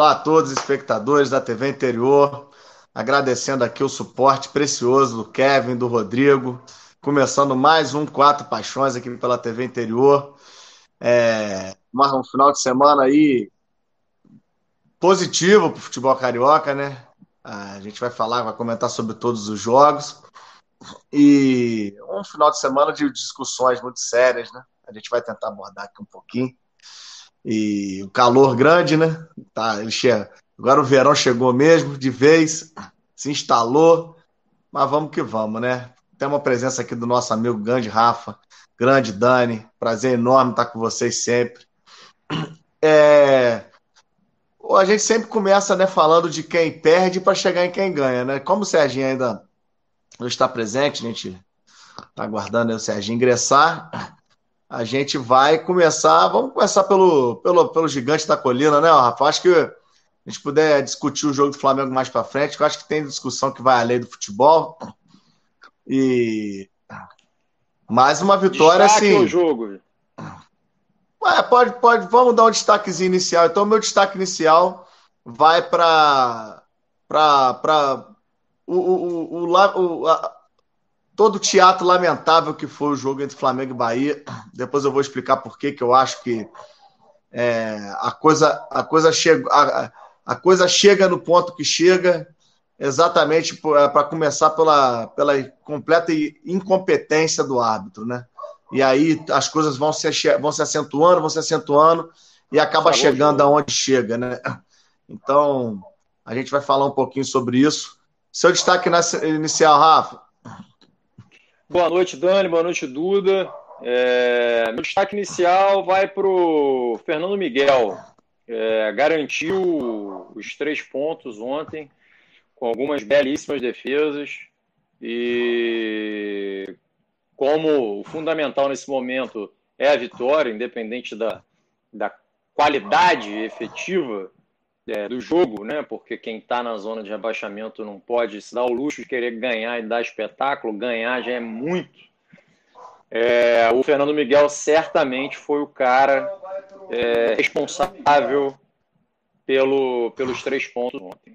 Olá a todos, espectadores da TV Interior. Agradecendo aqui o suporte precioso do Kevin, do Rodrigo. Começando mais um Quatro Paixões aqui pela TV Interior. É, mais um final de semana aí positivo para o futebol carioca, né? A gente vai falar, vai comentar sobre todos os jogos. E um final de semana de discussões muito sérias, né? A gente vai tentar abordar aqui um pouquinho. E o calor grande, né? Tá, ele. Agora o verão chegou mesmo, de vez, se instalou. Mas vamos que vamos, né? Tem uma presença aqui do nosso amigo grande Rafa, grande Dani. Prazer enorme estar com vocês sempre. É, a gente sempre começa né, falando de quem perde para chegar em quem ganha, né? Como o Serginho ainda não está presente, a gente está aguardando o Serginho ingressar. A gente vai começar. Vamos começar pelo, pelo, pelo gigante da colina, né, Rafa? Acho que a gente puder discutir o jogo do Flamengo mais para frente, que eu acho que tem discussão que vai além do futebol. E mais uma vitória Destaque assim. o jogo. Ué, pode, pode, vamos dar um destaquezinho inicial. Então, meu destaque inicial vai para para o, o, o, o a, todo o teatro lamentável que foi o jogo entre Flamengo e Bahia. Depois eu vou explicar por que eu acho que é, a coisa a coisa chega a, a, coisa chega no ponto que chega exatamente para começar pela, pela completa incompetência do árbitro, né? e aí as coisas vão se, vão se acentuando, vão se acentuando e acaba chegando aonde chega, né? Então, a gente vai falar um pouquinho sobre isso. Seu destaque inicial, Rafa. Boa noite, Dani. Boa noite, Duda. É, meu destaque inicial vai para o Fernando Miguel. É, garantiu os três pontos ontem, com algumas belíssimas defesas. E como o fundamental nesse momento é a vitória, independente da, da qualidade efetiva é, do jogo, né? Porque quem está na zona de rebaixamento não pode se dar o luxo de querer ganhar e dar espetáculo. Ganhar já é muito. É, o Fernando Miguel certamente foi o cara é, responsável pelo, pelos três pontos ontem.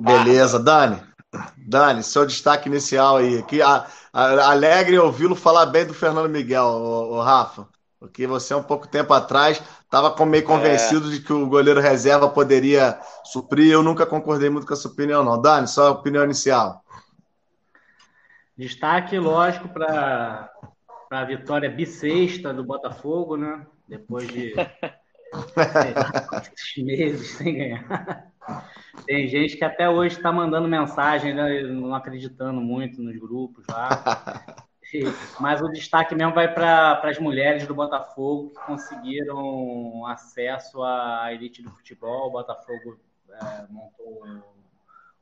Beleza, Dani. Dani, seu destaque inicial aí. Que a, a, alegre ouvi-lo falar bem do Fernando Miguel, o, o, Rafa. Porque você, um pouco tempo atrás, estava meio convencido é. de que o goleiro reserva poderia suprir. Eu nunca concordei muito com essa opinião, não. Dani, só a opinião inicial. Destaque, lógico, para a vitória bissexta do Botafogo, né? Depois de meses sem ganhar. Tem gente que até hoje está mandando mensagem, né, não acreditando muito nos grupos lá. Mas o destaque mesmo vai para as mulheres do Botafogo que conseguiram acesso à elite do futebol. O Botafogo é, montou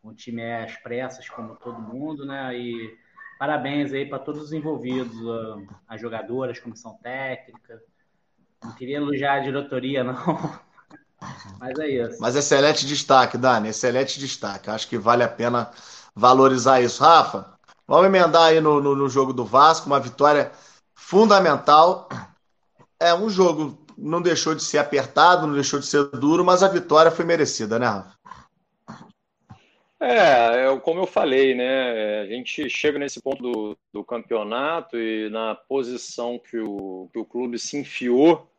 um, time às pressas, como todo mundo, né? E parabéns aí para todos os envolvidos, as jogadoras, comissão técnica. Não queria elogiar a diretoria, não. Mas é isso. Mas excelente destaque, Dani. Excelente destaque. Acho que vale a pena valorizar isso. Rafa, vamos emendar aí no, no, no jogo do Vasco, uma vitória fundamental. É um jogo, não deixou de ser apertado, não deixou de ser duro, mas a vitória foi merecida, né, Rafa? É, é, como eu falei, né? A gente chega nesse ponto do, do campeonato e na posição que o, que o clube se enfiou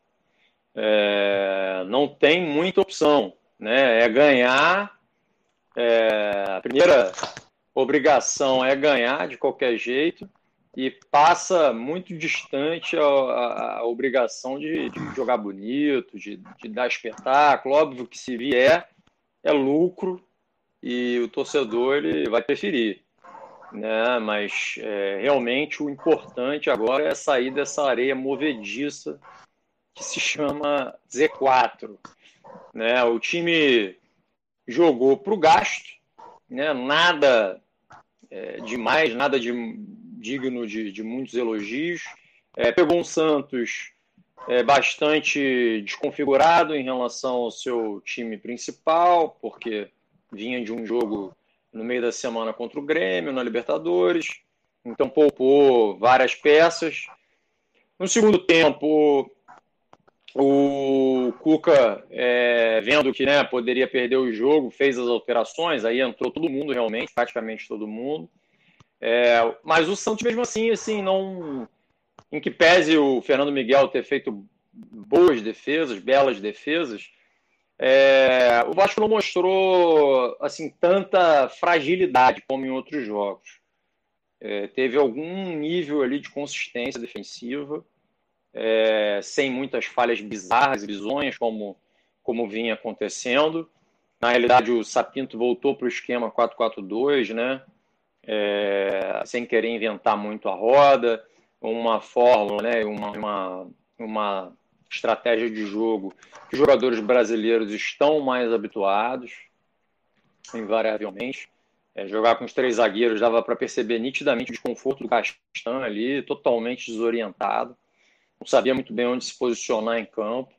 é, não tem muita opção, né? É ganhar. É, a primeira obrigação é ganhar de qualquer jeito e passa muito distante a, a, a obrigação de, de, jogar bonito, de, de, dar espetáculo. Óbvio que se vier é lucro e o torcedor ele vai preferir. Né? Mas é, realmente o importante agora é sair dessa areia movediça que se chama Z4. Né? O time jogou para o gasto, né? nada é, demais, nada de, digno de, de muitos elogios. É, pegou um Santos é, bastante desconfigurado em relação ao seu time principal, porque vinha de um jogo no meio da semana contra o Grêmio, na Libertadores, então poupou várias peças. No segundo tempo, O Cuca, é, vendo que né, poderia perder o jogo, fez as alterações, aí entrou todo mundo realmente, praticamente todo mundo. É, mas o Santos, mesmo assim, assim, não. Em que pese o Fernando Miguel ter feito boas defesas, belas defesas, é, o Vasco não mostrou assim tanta fragilidade como em outros jogos. É, teve algum nível ali de consistência defensiva é, sem muitas falhas bizarras e bizonhas, como, como vinha acontecendo. Na realidade, o Sapinto voltou para o esquema 4-4-2, né? É, sem querer inventar muito a roda, uma fórmula, né? uma, uma, uma estratégia de jogo que os jogadores brasileiros estão mais habituados, invariavelmente. É, jogar com os três zagueiros dava para perceber nitidamente o desconforto do Castan ali, totalmente desorientado não sabia muito bem onde se posicionar em campo.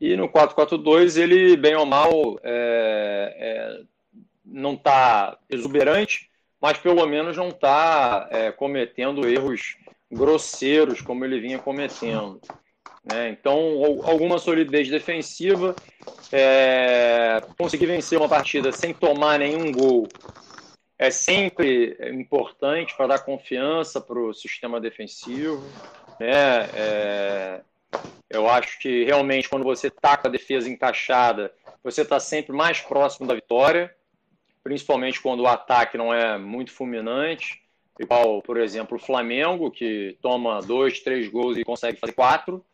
E no 4-4-2 ele, bem ou mal, é, é, não está exuberante, mas pelo menos não está é, cometendo erros grosseiros como ele vinha cometendo. Né? Então, alguma solidez defensiva, é, conseguir vencer uma partida sem tomar nenhum gol é sempre importante para dar confiança para o sistema defensivo. Né? É, eu acho que realmente quando você está com a defesa encaixada, você está sempre mais próximo da vitória, principalmente quando o ataque não é muito fulminante, igual, por exemplo, o Flamengo, que toma dois, três gols e consegue fazer quatro.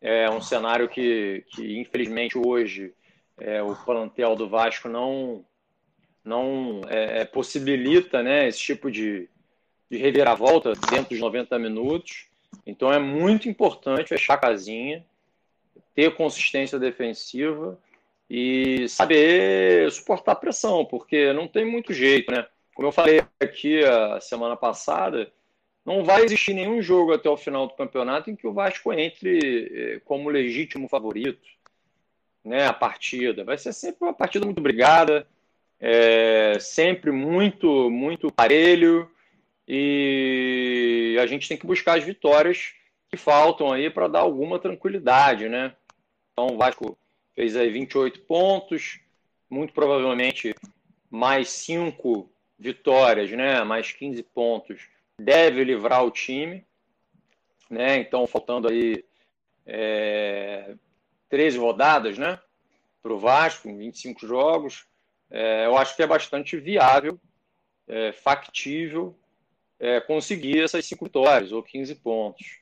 É um cenário que, que infelizmente, hoje é, o plantel do Vasco não, não é, possibilita né, esse tipo de, de reviravolta dentro dos 90 minutos. Então é muito importante fechar a casinha, ter consistência defensiva e saber suportar a pressão, porque não tem muito jeito, né? Como eu falei aqui a semana passada, não vai existir nenhum jogo até o final do campeonato em que o Vasco entre eh, como legítimo favorito, né? A partida vai ser sempre uma partida muito brigada, é, sempre muito muito parelho e a gente tem que buscar as vitórias que faltam aí para dar alguma tranquilidade, né? Então o Vasco fez aí 28 pontos, muito provavelmente mais 5 vitórias, né? Mais 15 pontos deve livrar o time, né? Então faltando aí é, 13 rodadas, né? Para o Vasco, 25 jogos, é, eu acho que é bastante viável, é, factível é, conseguir essas cinco vitórias ou 15 pontos.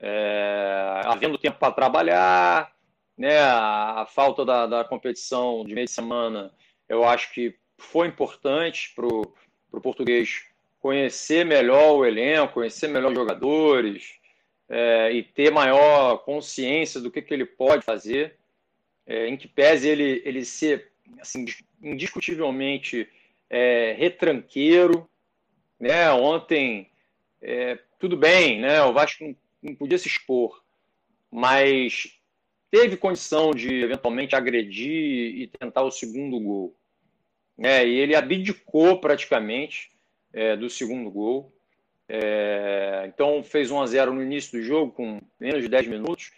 É, havendo tempo para trabalhar, né, a, a falta da, da, competição de meio de semana, eu acho que foi importante para o português conhecer melhor o elenco, conhecer melhor os jogadores é, e ter maior consciência do que, que ele pode fazer, é, em que pese ele, ele ser assim, indiscutivelmente é, retranqueiro, né? Ontem, é, tudo bem, né? O Vasco não, não podia se expor, mas teve condição de eventualmente agredir e tentar o segundo gol. É, e ele abdicou praticamente é, do segundo gol. É, então fez 1 a 0 no início do jogo, com menos de 10 minutos.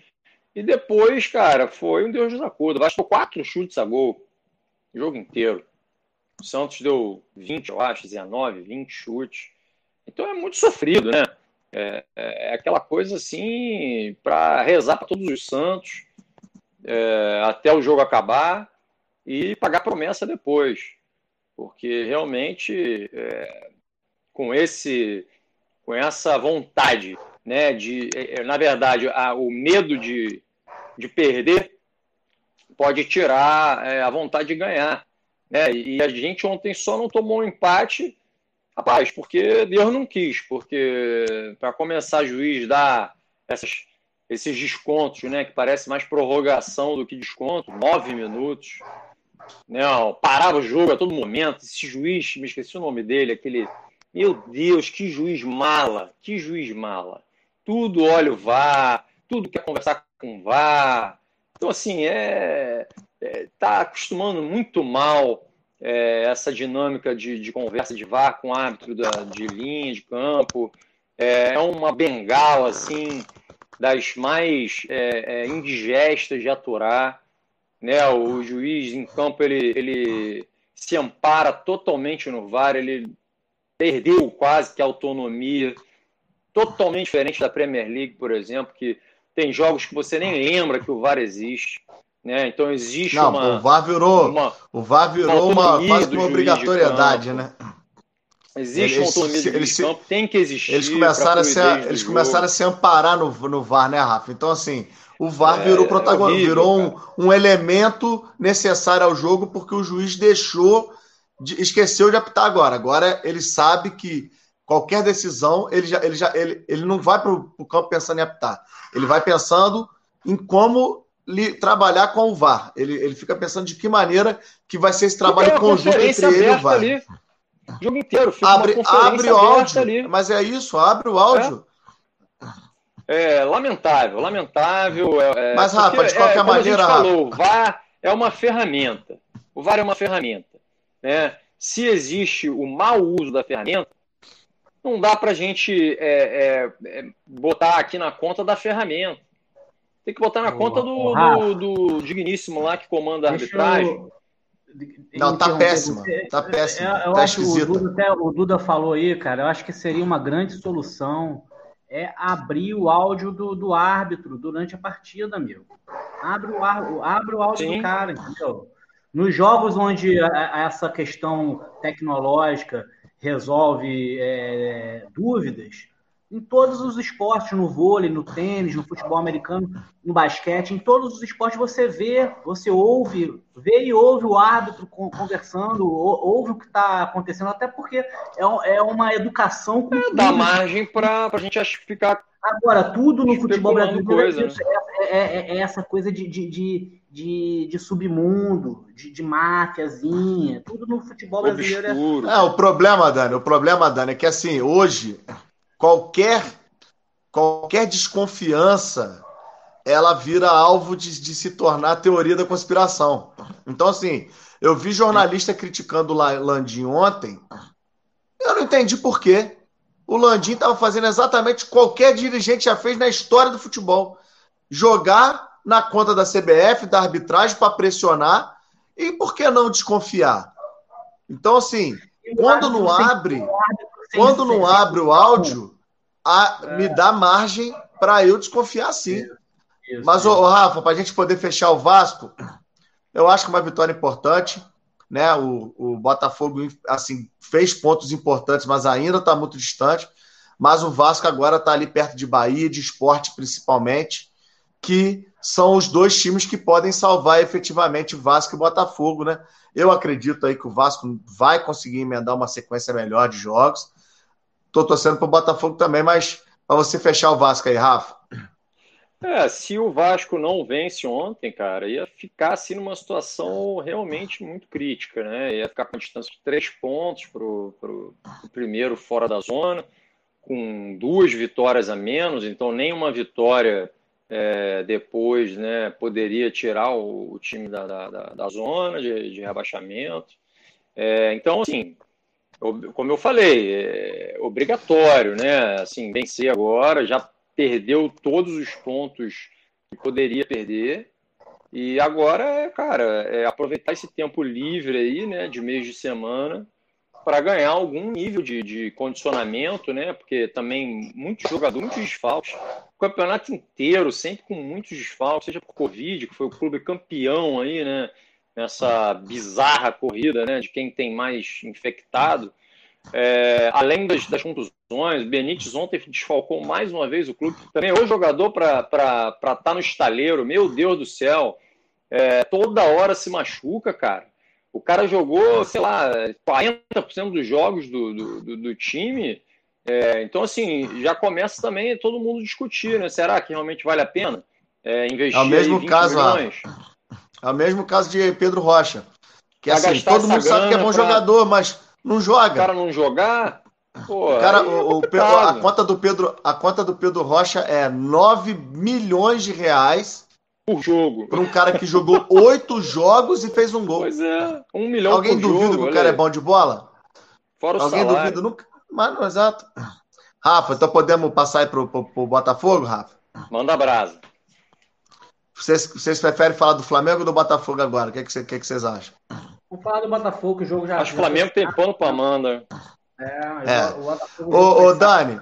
E depois, cara, foi um Deus dos acordos. Bastou quatro chutes a gol o jogo inteiro. O Santos deu 20, eu acho, 19, 20 chutes. Então é muito sofrido, né? É, é aquela coisa assim para rezar para todos os Santos é, até o jogo acabar e pagar promessa depois, porque realmente é, com esse com essa vontade, né, de é, é, na verdade a, o medo de, de perder pode tirar é, a vontade de ganhar. Né? E a gente ontem só não tomou um empate, rapaz, porque Deus não quis, porque para começar juiz dar essas, esses descontos, né, que parece mais prorrogação do que desconto, nove minutos, né, parava o jogo a todo momento, esse juiz, me esqueci o nome dele, aquele, meu Deus, que juiz mala, que juiz mala, tudo olha o VAR, tudo quer conversar com o VAR, então assim, é, é, tá acostumando muito mal é, essa dinâmica de, de, conversa de VAR com árbitro da, de linha, de campo. É, é uma bengala, assim, das mais é, é, indigestas de aturar. Né? O juiz em campo ele, ele se ampara totalmente no VAR, ele perdeu quase que a autonomia, totalmente diferente da Premier League, por exemplo, que tem jogos que você nem lembra que o VAR existe. Né? Então existe Não, uma. O VAR virou, uma, o VAR virou uma, quase uma obrigatoriedade, né? Existe eles, uma autonomia eles, de campo, tem que existir. Eles começaram, a se, eles começaram a se amparar no, no VAR, né, Rafa? Então, assim, o VAR é, virou protagonista, é virou um, um, elemento necessário ao jogo porque o juiz deixou, de, esqueceu de apitar agora. Agora ele sabe que qualquer decisão, ele já, ele já ele, ele não vai para o campo pensando em apitar. Ele vai pensando em como li, trabalhar com o VAR. Ele, ele fica pensando de que maneira que vai ser esse trabalho conjunto entre ele e o VAR. Ali o jogo inteiro. Fica abre abre o áudio, ali. mas é isso, abre o áudio. É, é lamentável, lamentável. É, é mas, Rafa, de qualquer é, maneira. Falou, o VAR é uma ferramenta. O VAR é uma ferramenta. Né? Se existe o mau uso da ferramenta, não dá para a gente é, é, botar aqui na conta da ferramenta. Tem que botar na conta do, do, do digníssimo lá que comanda a arbitragem. Eu não, tá péssimo. Tá péssimo. É, eu tá acho que o Duda, até, o Duda falou aí, cara, eu acho que seria uma grande solução é abrir o áudio do, do árbitro durante a partida, meu. Abre o, abre o áudio Sim. do cara, entendeu? Nos jogos onde essa questão tecnológica resolve é, dúvidas, em todos os esportes, no vôlei, no tênis, no futebol americano, no basquete, em todos os esportes você vê, você ouve, vê e ouve o árbitro conversando, ouve o que está acontecendo, até porque é, é uma educação com é, dá margem para a gente ficar. Agora, tudo no futebol brasileiro coisa, é, né? é, é, é, essa coisa de, de, de, de, de submundo, de, de máfiazinha, tudo no futebol brasileiro é... é. o problema, Dani, o problema, Dani, é que assim, hoje qualquer qualquer desconfiança ela vira alvo de, de, se tornar teoria da conspiração. Então, assim, eu vi jornalista criticando o Landim ontem, eu não entendi por quê. O Landim estava fazendo exatamente qualquer dirigente já fez na história do futebol. Jogar na conta da CBF, da arbitragem, para pressionar, e por que não desconfiar? Então, assim, quando não abre, quando não abre o áudio, a, me dá margem para eu desconfiar sim. Isso, Mas, ô, Rafa, para a gente poder fechar o Vasco, eu acho que uma vitória importante. Né? O, o Botafogo assim, fez pontos importantes, mas ainda está muito distante. Mas o Vasco agora está ali perto de Bahia, de esporte principalmente, que são os dois times que podem salvar efetivamente Vasco e Botafogo, né? Eu acredito aí que o Vasco vai conseguir emendar uma sequência melhor de jogos. Estou torcendo para o Botafogo também, mas para você fechar o Vasco aí, Rafa. É, se o Vasco não vence ontem, cara, ia ficar assim numa situação realmente muito crítica, né? Ia ficar com a distância de três pontos para o primeiro fora da zona, com duas vitórias a menos, então nenhuma vitória é, depois né, poderia tirar o, o time da, da, da, zona de, de rebaixamento. É, então, assim, como eu falei, é obrigatório, né? Assim, vencer agora, já perdeu todos os pontos que poderia perder. E agora, cara, é aproveitar esse tempo livre aí, né, de mês de semana, para ganhar algum nível de, de condicionamento, né? Porque também muitos jogadores, muitos desfalques, o campeonato inteiro, sempre com muitos desfalques, seja por Covid, que foi o clube campeão aí, né? Nessa bizarra corrida, né? De quem tem mais infectado. É, além das, das contusões, Benítez ontem desfalcou mais uma vez o clube. Também o jogador para estar tá no estaleiro, meu Deus do céu, é, toda hora se machuca, cara. O cara jogou, sei lá, 40% dos jogos do, do, do, do time. É, então, assim, já começa também todo mundo discutir, né? Será que realmente vale a pena é, investir é o mesmo caso, milhões? É o mesmo caso de Pedro Rocha. Que assim, todo mundo sabe que é bom pra... jogador, mas não joga. O cara não jogar. Pô, cara, o, o Pedro, a conta do Pedro, a conta do Pedro Rocha é 9 milhões de reais por jogo. Para um cara que jogou oito jogos e fez um gol. Pois é, um milhão Alguém por duvida jogo, que o cara é bom de bola? Fora o Alguém salário. duvida nunca? Mas, exato. Rafa, então podemos passar aí pro, pro, pro Botafogo, Rafa? Manda brasa. Vocês, vocês preferem falar do Flamengo ou do Botafogo agora? O que, é que, cê, que, é que vocês acham? Vamos falar do Botafogo, que o jogo já. Acho que o Flamengo tem pano para Amanda. É, é. O Botafogo. Ô, ô Dani,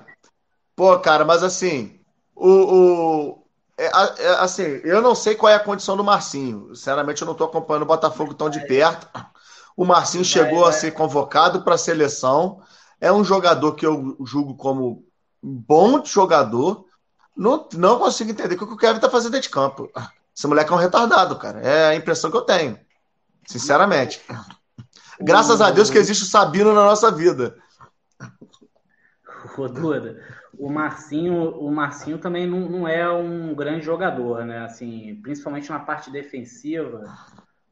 pô, cara, mas assim, o, o, é, é, assim, eu não sei qual é a condição do Marcinho. Sinceramente, eu não estou acompanhando o Botafogo tão de perto. O Marcinho chegou a ser convocado para a seleção. É um jogador que eu julgo como bom jogador. Não, não consigo entender o que o Kevin está fazendo de campo. Esse moleque é um retardado, cara. É a impressão que eu tenho. Sinceramente. Graças a Deus que existe o Sabino na nossa vida. Ô, Duda, o Marcinho, o Marcinho também não, não é um grande jogador, né? Assim, principalmente na parte defensiva.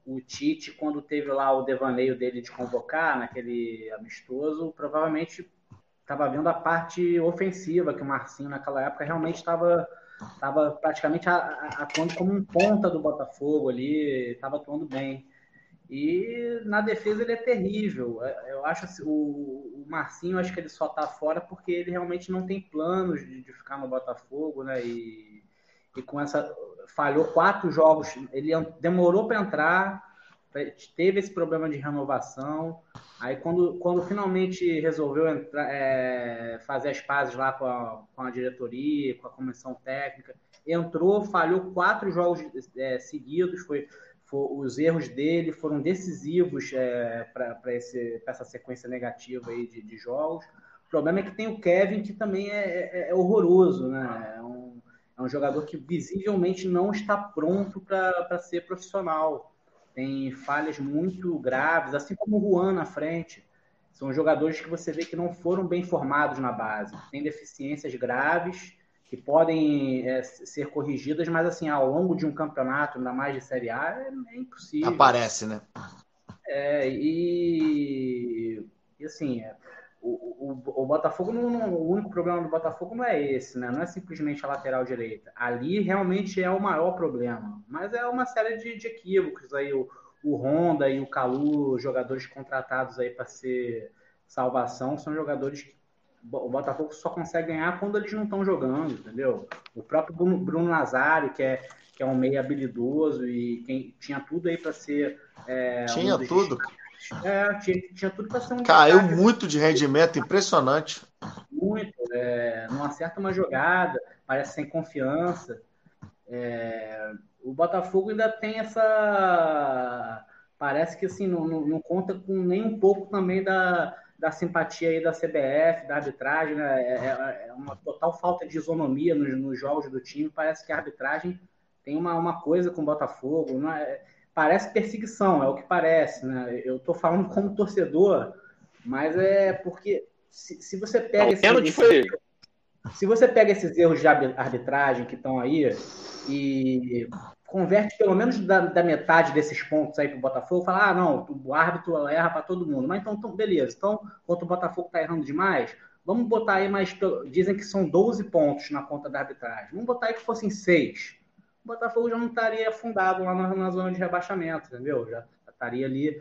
O Tite, quando teve lá o devaneio dele de convocar naquele amistoso, provavelmente estava vendo a parte ofensiva, que o Marcinho naquela época realmente estava estava praticamente atuando como um ponta do Botafogo ali, estava atuando bem. E na defesa ele é terrível. É, eu acho assim, o, Marcinho, acho que ele só tá fora porque ele realmente não tem planos de, de ficar no Botafogo, né? E, e com essa falhou quatro jogos, ele demorou para entrar, teve esse problema de renovação. Aí quando, quando finalmente resolveu entrar, é, fazer as pazes lá com a, com a diretoria, com a comissão técnica, entrou, falhou quatro jogos é, seguidos, foi os erros dele foram decisivos é, para essa sequência negativa aí de, de, jogos. O problema é que tem o Kevin, que também é, é, é horroroso, né? É um, é um, jogador que visivelmente não está pronto para ser profissional. Tem falhas muito graves, assim como o Juan na frente. São jogadores que você vê que não foram bem formados na base. Tem deficiências graves que podem é, ser corrigidas, mas assim, ao longo de um campeonato, ainda mais de Série A, é, é impossível. Aparece, né? É, e, e assim, é, o, o, o, Botafogo, não, não, o único problema do Botafogo não é esse, né? Não é simplesmente a lateral direita. Ali realmente é o maior problema. Mas é uma série de, de equívocos aí. O, o Honda e o Calu, jogadores contratados aí para ser salvação, são jogadores que o Botafogo só consegue ganhar quando eles não estão jogando, entendeu? O próprio Bruno Nazário, que é, que é um meio habilidoso e quem tinha tudo aí para ser. É, tinha um tudo. É, tinha, tinha tudo para ser um. Caiu destaque. muito de rendimento, impressionante. Muito. É, não acerta uma jogada, parece sem confiança. É, o Botafogo ainda tem essa. Parece que assim, não, não, não conta com nem um pouco também da da simpatia aí da CBF, da arbitragem, né? É, é, é uma total falta de isonomia nos, nos, jogos do time. Parece que a arbitragem tem uma, uma coisa com o Botafogo, não é? Parece perseguição, é o que parece, né? Eu tô falando como torcedor, mas é porque se, se você pega esse, esse, se você pega esses erros de arbitragem que estão aí e converte pelo menos da, da metade desses pontos aí para o Botafogo, fala, ah, não, o árbitro erra para todo mundo. Mas então, então, beleza. Então, enquanto o Botafogo está errando demais, vamos botar aí mais. Dizem que são 12 pontos na conta da arbitragem. Vamos botar aí que fossem 6. O Botafogo já não estaria afundado lá na, na zona de rebaixamento, entendeu? Já estaria ali.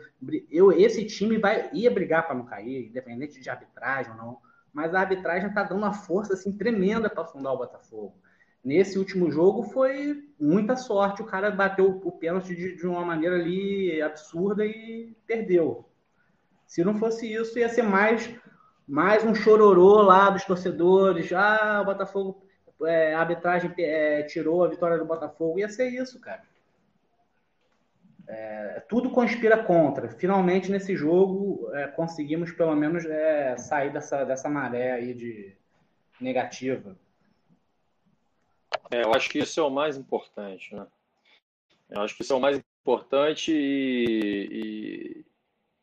Eu, esse time vai, ia brigar para não cair, independente de arbitragem ou não. Mas a arbitragem está dando uma força assim, tremenda para afundar o Botafogo. Nesse último jogo foi muita sorte. O cara bateu o pênalti de, de uma maneira ali absurda e perdeu. Se não fosse isso, ia ser mais, mais um chororô lá dos torcedores. Ah, o Botafogo, é, a arbitragem é, tirou a vitória do Botafogo. Ia ser isso, cara. É, tudo conspira contra. Finalmente, nesse jogo, é, conseguimos pelo menos é, sair dessa, dessa maré aí de negativa. É, eu acho que isso é o mais importante, né? Eu acho que isso é o mais importante e,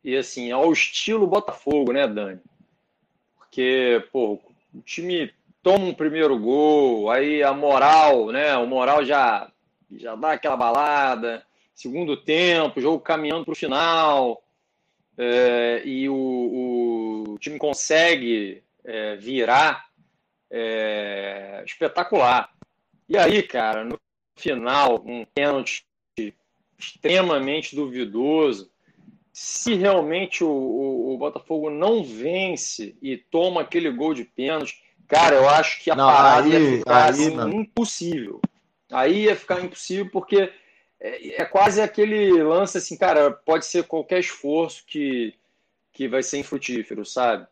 e, e assim, ao estilo Botafogo, né, Dani? Porque, pô, o time toma um primeiro gol, aí a moral, né? O moral já, já dá aquela balada. Segundo tempo, jogo caminhando para o final, é, e o, o, time consegue é, virar é, espetacular. E aí, cara, no final, um pênalti extremamente duvidoso. Se realmente o, o, o, Botafogo não vence e toma aquele gol de pênalti, Cara, eu acho que a não, parada aí, ia ficar aí, assim, impossível. Aí ia ficar impossível porque é, é, quase aquele lance assim, cara, pode ser qualquer esforço que, que vai ser infrutífero, sabe?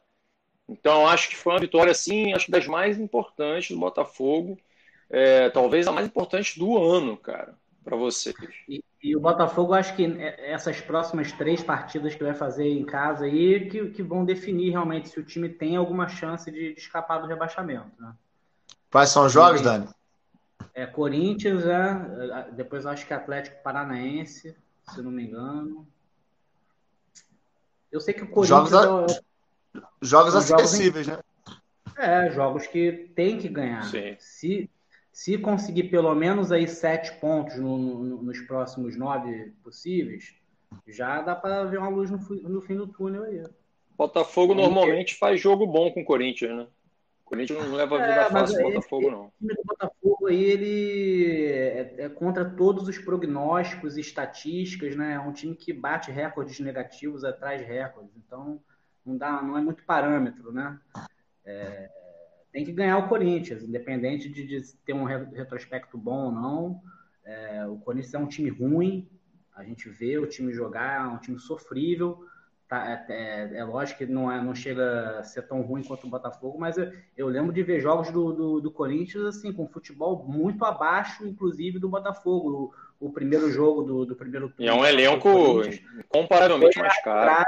Então, acho que foi uma vitória, assim, acho das mais importantes do Botafogo. É, talvez a mais importante do ano, cara, para vocês. E, e, o Botafogo, acho que essas próximas três partidas que vai fazer em casa aí, que, que vão definir realmente se o time tem alguma chance de, de escapar do rebaixamento, né? Quais são os jogos, Dani? É, Corinthians, é, depois acho que Atlético Paranaense, se não me engano. Eu sei que o Corinthians. Jogos, a... é, jogos acessíveis, jogos em... né? É, jogos que tem que ganhar. Sim. Se, se conseguir pelo menos aí sete pontos no, no, nos próximos nove possíveis, já dá para ver uma luz no, no, fim do túnel aí. Botafogo normalmente faz jogo bom com o Corinthians, né? Corinthians não leva a vida é, fácil do Botafogo, não. O time do Botafogo aí, ele é, é, contra todos os prognósticos e estatísticas, né? É um time que bate recordes negativos atrás de recordes. Então, não, dá, não é muito parâmetro, né? É, tem que ganhar o Corinthians, independente de, de ter um retrospecto bom ou não. É, o Corinthians é um time ruim, a gente vê o time jogar, é um time sofrível Tá, é, é, é, lógico que não, é, não chega a ser tão ruim quanto o Botafogo, mas eu, eu lembro de ver jogos do, do, do, Corinthians assim com futebol muito abaixo, inclusive do Botafogo. O, o primeiro jogo do, do primeiro turno. E é um elenco comparavelmente mais caro.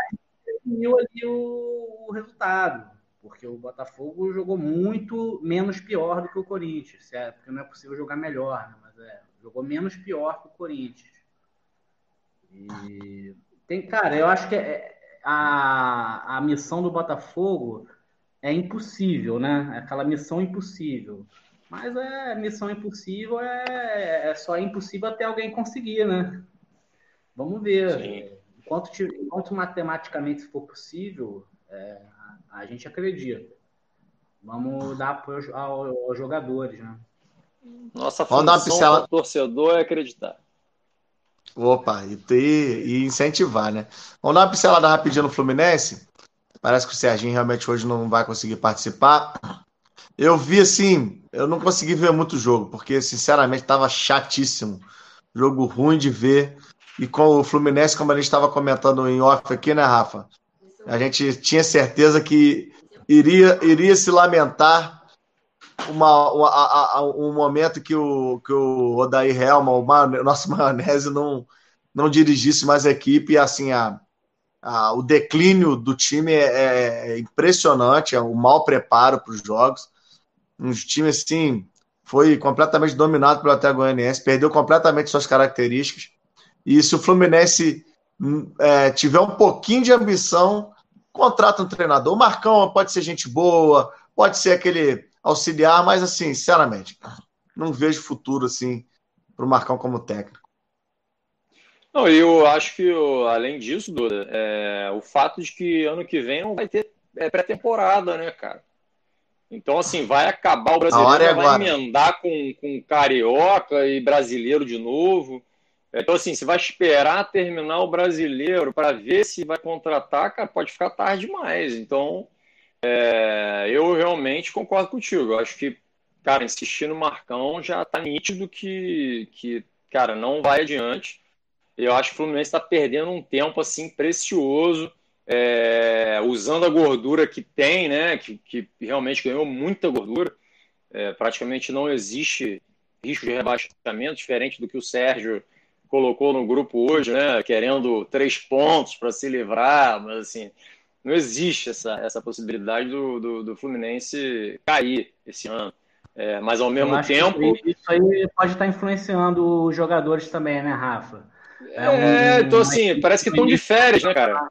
E ali o, o resultado, porque o Botafogo jogou muito menos pior do que o Corinthians. É, porque não é possível jogar melhor, né? mas é, jogou menos pior que o Corinthians. E tem, cara, eu acho que é, a, a missão do Botafogo é impossível, né? É aquela missão impossível. Mas é missão impossível é, é só impossível até alguém conseguir, né? Vamos ver. Enquanto, enquanto matematicamente for possível, é, a, gente acredita. Vamos dar apoio aos, aos jogadores, né? Nossa função do torcedor é acreditar. Opa, e, ter, e incentivar, né? Vamos dar uma pincelada rapidinho no Fluminense. Parece que o Serginho realmente hoje não vai conseguir participar. Eu vi assim, eu não consegui ver muito jogo, porque sinceramente estava chatíssimo. Jogo ruim de ver. E com o Fluminense, como a gente estava comentando em off aqui, né, Rafa? A gente tinha certeza que iria, iria se lamentar uma, uma a, a, um momento que o, que o Odair Helma, o, o nosso maionese, não, não dirigisse mais a equipe. E assim, a, a, o declínio do time é, é impressionante, é o mau preparo para os jogos. Um time assim foi completamente dominado pelo Atlético Goianiense, perdeu completamente suas características. E se o Fluminense é, tiver um pouquinho de ambição, contrata um treinador. O Marcão pode ser gente boa, pode ser aquele auxiliar, mas assim, sinceramente, não vejo futuro assim para o Marcão como técnico. Não, eu acho que, além disso, Duda, é, o fato de que ano que vem não vai ter é, pré-temporada, né, cara? Então, assim, vai acabar o brasileiro, é vai emendar com, com carioca e brasileiro de novo. Então, assim, se vai esperar terminar o brasileiro para ver se vai contratar, cara, pode ficar tarde demais. Então, é, eu realmente concordo contigo. Eu acho que, cara, insistir no Marcão já tá nítido que, que cara, não vai adiante. Eu acho que o Fluminense está perdendo um tempo assim precioso, é, usando a gordura que tem, né? Que, que realmente ganhou muita gordura. É, praticamente não existe risco de rebaixamento, diferente do que o Sérgio colocou no grupo hoje, né? Querendo três pontos para se livrar, mas assim, não existe essa, essa possibilidade do, do, do Fluminense cair esse ano. É, mas ao mesmo tempo. Isso aí pode estar influenciando os jogadores também, né, Rafa? É, é um, então assim, parece que estão de férias, né, cara?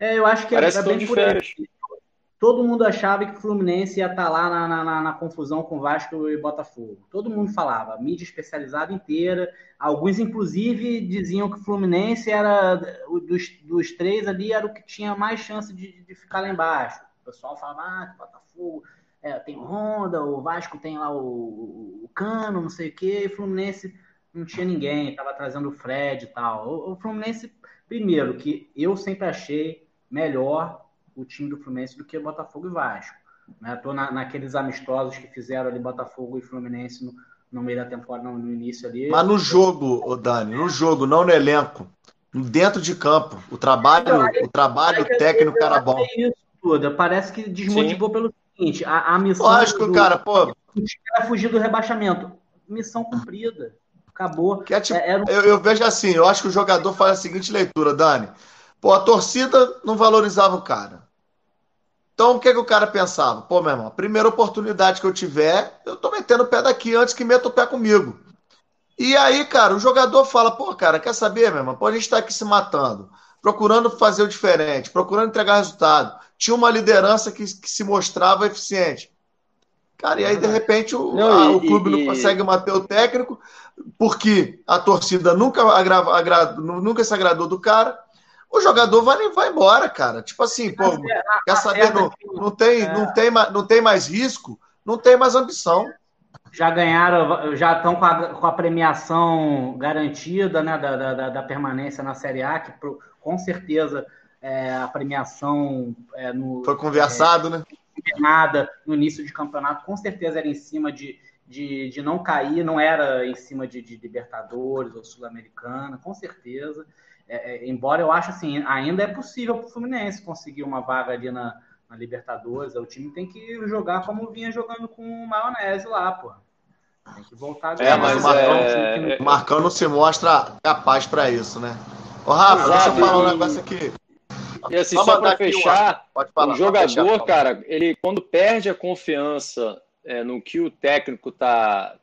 É, eu acho que é parece é, que estão de férias. Aí todo mundo achava que o Fluminense ia estar tá lá na, na, na, confusão com Vasco e Botafogo. Todo mundo falava, mídia especializada inteira. Alguns, inclusive, diziam que o Fluminense era dos, dos três ali, era o que tinha mais chance de, de ficar lá embaixo. O pessoal falava, ah, que Botafogo é, tem Honda, o Vasco tem lá o, o Cano, não sei o quê, e o Fluminense não tinha ninguém, estava trazendo o Fred e tal. O, o Fluminense, primeiro, que eu sempre achei melhor o time do Fluminense do que Botafogo e Vasco. Né? Tô na, naqueles amistosos que fizeram ali Botafogo e Fluminense no, no meio da temporada, no, no início ali. Mas no jogo, ô Dani, no jogo, não no elenco. Dentro de campo. O trabalho, aí, o trabalho técnico era bom. É isso tudo. Parece que desmotivou Sim. pelo seguinte: a, a missão. Lógico, do, cara, pô. É fugir do rebaixamento. Missão cumprida. Acabou. É tipo, é, eu, eu, vejo assim, eu acho que o jogador faz a seguinte leitura, Dani. Pô, a torcida não valorizava o cara. Então, o que, que o cara pensava? Pô, meu irmão, a primeira oportunidade que eu tiver, eu tô metendo o pé daqui antes que meta o pé comigo. E aí, cara, o jogador fala, pô, cara, quer saber, meu irmão? Pô, a gente tá aqui se matando, procurando fazer o diferente, procurando entregar resultado. Tinha uma liderança que, que se mostrava eficiente. Cara, e aí, de repente, o, não, a, e, o clube e, não consegue manter o técnico, porque a torcida nunca, agrava, agrada, nunca se agradou do cara o jogador vai, vai embora, cara. Tipo assim, pô, é, quer saber, não, não, tem, é... não, tem, não tem mais risco, não tem mais ambição. Já ganharam, já estão com a, com a premiação garantida né, da, da, da, permanência na Série A, que com certeza é, a premiação é, no, Foi conversado, é, né? Nada no início de campeonato, com certeza era em cima de, de, de não cair, não era em cima de, de Libertadores ou Sul-Americana, com certeza. É, é, embora eu ache assim, ainda é possível para o Fluminense conseguir uma vaga ali na, na, Libertadores. O time tem que jogar como vinha jogando com o Maionese lá, pô. Tem que voltar a ganhar. É, mas o Marcão, é... Marcão não se mostra capaz para isso, né? Ô, Rafa, Exato, deixa eu falar um negócio aqui. E assim, só para fechar, falar, o jogador, fechar, cara, ele quando perde a confiança é, no que o técnico tá,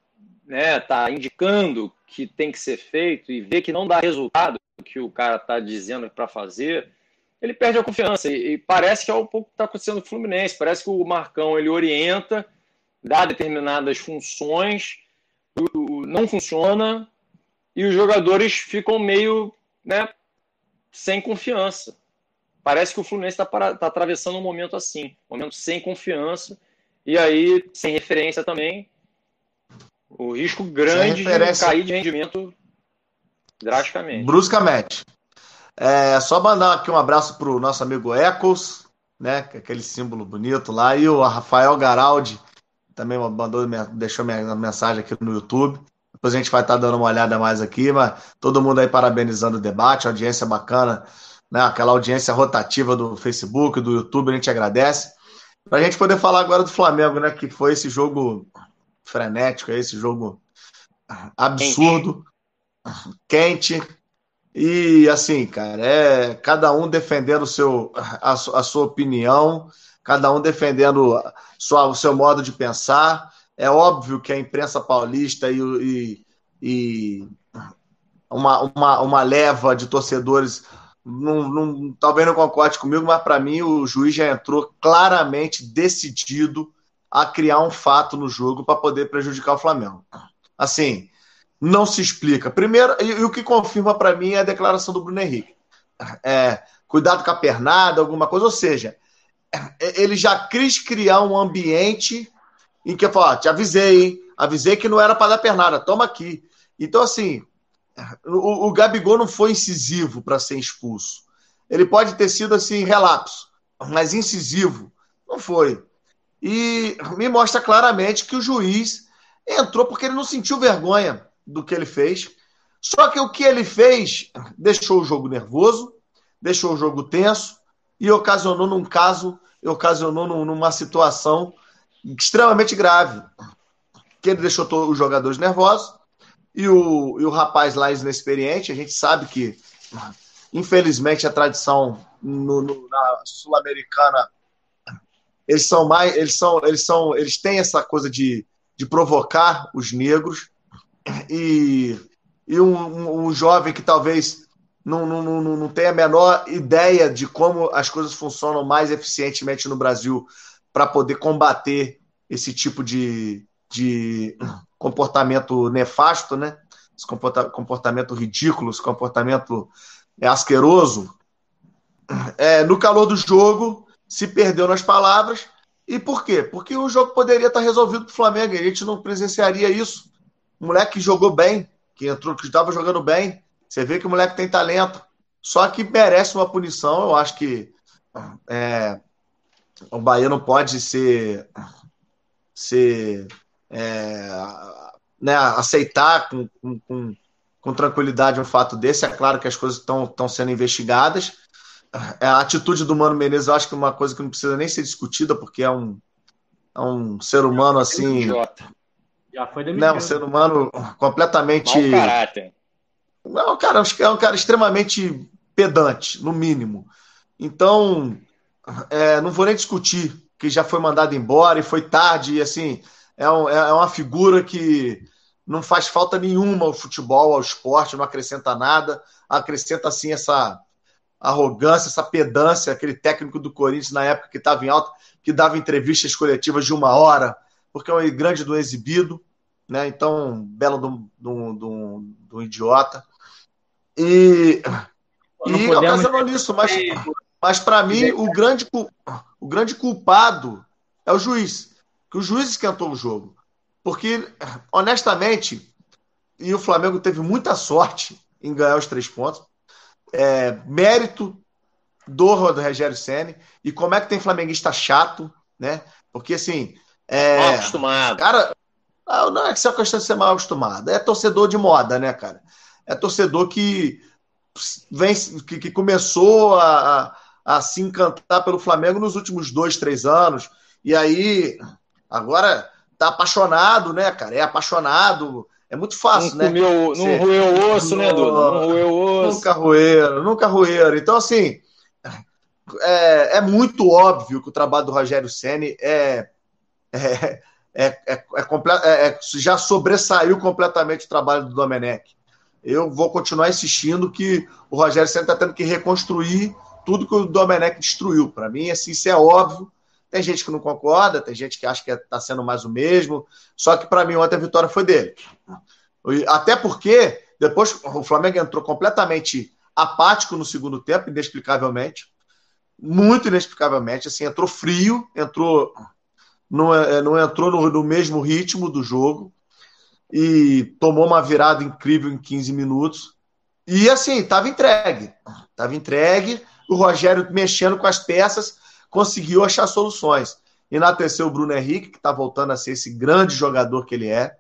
né, tá indicando que tem que ser feito e vê que não dá resultado, que o cara está dizendo para fazer, ele perde a confiança. E, e, parece que é um pouco que está acontecendo no Fluminense. Parece que o Marcão ele orienta, dá determinadas funções, o, o, não funciona e os jogadores ficam meio né, sem confiança. Parece que o Fluminense está tá atravessando um momento assim, um momento sem confiança, e aí, sem referência também, o risco grande de cair de rendimento Drasticamente. Bruscamente. É, só mandar aqui um abraço para o nosso amigo Ecos, né? É aquele símbolo bonito lá, e o Rafael Garaldi também mandou, deixou minha mensagem aqui no YouTube. Depois a gente vai estar tá dando uma olhada mais aqui, mas todo mundo aí parabenizando o debate, audiência bacana, né? Aquela audiência rotativa do Facebook, do YouTube, a gente agradece. Para a gente poder falar agora do Flamengo, né? Que foi esse jogo frenético, esse jogo absurdo quente. E assim, cara, é cada um defendendo seu, a, a sua opinião, cada um defendendo sua, o seu modo de pensar. É óbvio que a imprensa paulista e, e, e uma, uma, uma leva de torcedores não, não, talvez não concorde comigo, mas para mim o juiz já entrou claramente decidido a criar um fato no jogo para poder prejudicar o Flamengo. Assim, não se explica. Primeiro, e, e o que confirma para mim é a declaração do Bruno Henrique. É, cuidado com a pernada, alguma coisa. Ou seja, é, ele já quis criar um ambiente em que falar, te avisei, hein? avisei que não era para dar pernada, toma aqui. Então, assim, o, o Gabigol não foi incisivo para ser expulso. Ele pode ter sido assim, relapso, mas incisivo não foi. E me mostra claramente que o juiz entrou porque ele não sentiu vergonha do que ele fez. Só que o que ele fez deixou o jogo nervoso, deixou o jogo tenso e ocasionou num caso, ocasionou numa situação extremamente grave. Que ele deixou os jogadores nervosos e o, e o rapaz lá inexperiente, a gente sabe que, infelizmente, a tradição no, no, na Sul-Americana eles são mais, eles são, eles são, eles têm essa coisa de, de provocar os negros e, e um, um, um jovem que talvez não, não, não, não tenha a menor ideia de como as coisas funcionam mais eficientemente no Brasil para poder combater esse tipo de, de comportamento nefasto, né? Esse comportamento ridículo, esse comportamento asqueroso. É, no calor do jogo, se perdeu nas palavras. E por quê? Porque o jogo poderia estar resolvido para o Flamengo. A gente não presenciaria isso um moleque que jogou bem, que entrou, que estava jogando bem. Você vê que o moleque tem talento. Só que merece uma punição. Eu acho que é, o Bahia não pode ser, ser é, né, aceitar com, com, com, tranquilidade um fato desse. É claro que as coisas estão sendo investigadas. É, a atitude do Mano Menezes, eu acho que é uma coisa que não precisa nem ser discutida, porque é um, é um ser humano assim. Já foi demitido. Não, um ser humano completamente. Mau caráter. Não, cara, é um cara extremamente pedante, no mínimo. Então, é, não vou nem discutir que já foi mandado embora e foi tarde, e assim, é, um, é, é uma figura que não faz falta nenhuma ao futebol, ao esporte, não acrescenta nada, acrescenta assim essa arrogância, essa pedância, aquele técnico do Corinthians na época que estava em alta, que dava entrevistas coletivas de uma hora, porque é um grande do exibido, né? Então, belo do, do, do, do idiota. E, e ocasionou nisso, mas, mas para mim o grande, o grande culpado é o juiz, que o juiz esquentou o jogo. Porque, honestamente, e o Flamengo teve muita sorte em ganhar os três pontos, é, mérito do Rogério Senni, e como é que tem flamenguista chato, né? Porque assim. É, mal acostumado. Cara, não é que é questão de ser mal acostumado, é torcedor de moda, né, cara? É torcedor que vem, que, que começou a, a, a, se encantar pelo Flamengo nos últimos dois, três anos, e aí agora tá apaixonado, né, cara? É apaixonado. É muito fácil, não né? Comeu, não roeu osso, né, Dudu? Não roeu osso. Nunca roeram, nunca roeram. Então, assim, é, é muito óbvio que o trabalho do Rogério Ceni é, é, é, é, é, é, já sobressaiu completamente o trabalho do Domenech. Eu vou continuar insistindo que o Rogério Ceni está tendo que reconstruir tudo que o Domenech destruiu. Para mim, assim, isso é óbvio. Tem gente que não concorda, tem gente que acha que está sendo mais o mesmo. Só que para mim ontem a vitória foi dele. Até porque depois o Flamengo entrou completamente apático no segundo tempo, inexplicavelmente muito inexplicavelmente, assim, entrou frio, entrou não, é, não entrou no, no, mesmo ritmo do jogo e tomou uma virada incrível em 15 minutos. E assim, estava entregue. Estava entregue, o Rogério mexendo com as peças, conseguiu achar soluções. E na terceira, o Bruno Henrique, que está voltando a ser esse grande jogador que ele é.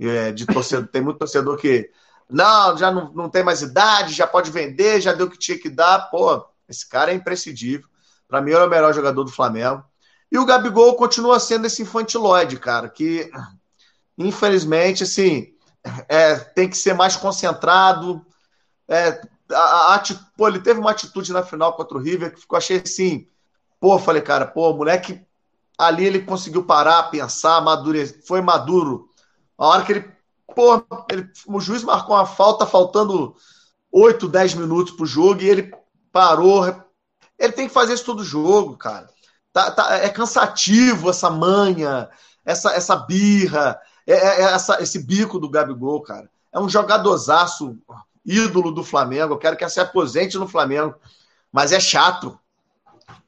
é de torcedor, tem muito torcedor que não, já não, não tem mais idade, já pode vender, já deu o que tinha que dar. Pô, esse cara é imprescindível. Para mim, ele é o melhor jogador do Flamengo. E o Gabigol continua sendo esse infantiloide, cara, que infelizmente, assim, é, tem que ser mais concentrado. É, a, a, pô, ele teve uma atitude na final contra o River que ficou, achei assim, pô, falei, cara, pô, moleque ali ele conseguiu parar, pensar, madure, foi maduro. A hora que ele, pô, ele, o juiz marcou uma falta faltando 8, 10 minutos pro jogo e ele parou. Ele tem que fazer isso todo jogo, cara. Tá, tá, é cansativo essa manha, essa, essa birra, é, é, é essa, esse bico do Gabigol, cara. É um jogadorzaço, ídolo do Flamengo. Eu quero que se aposente no Flamengo. Mas é chato.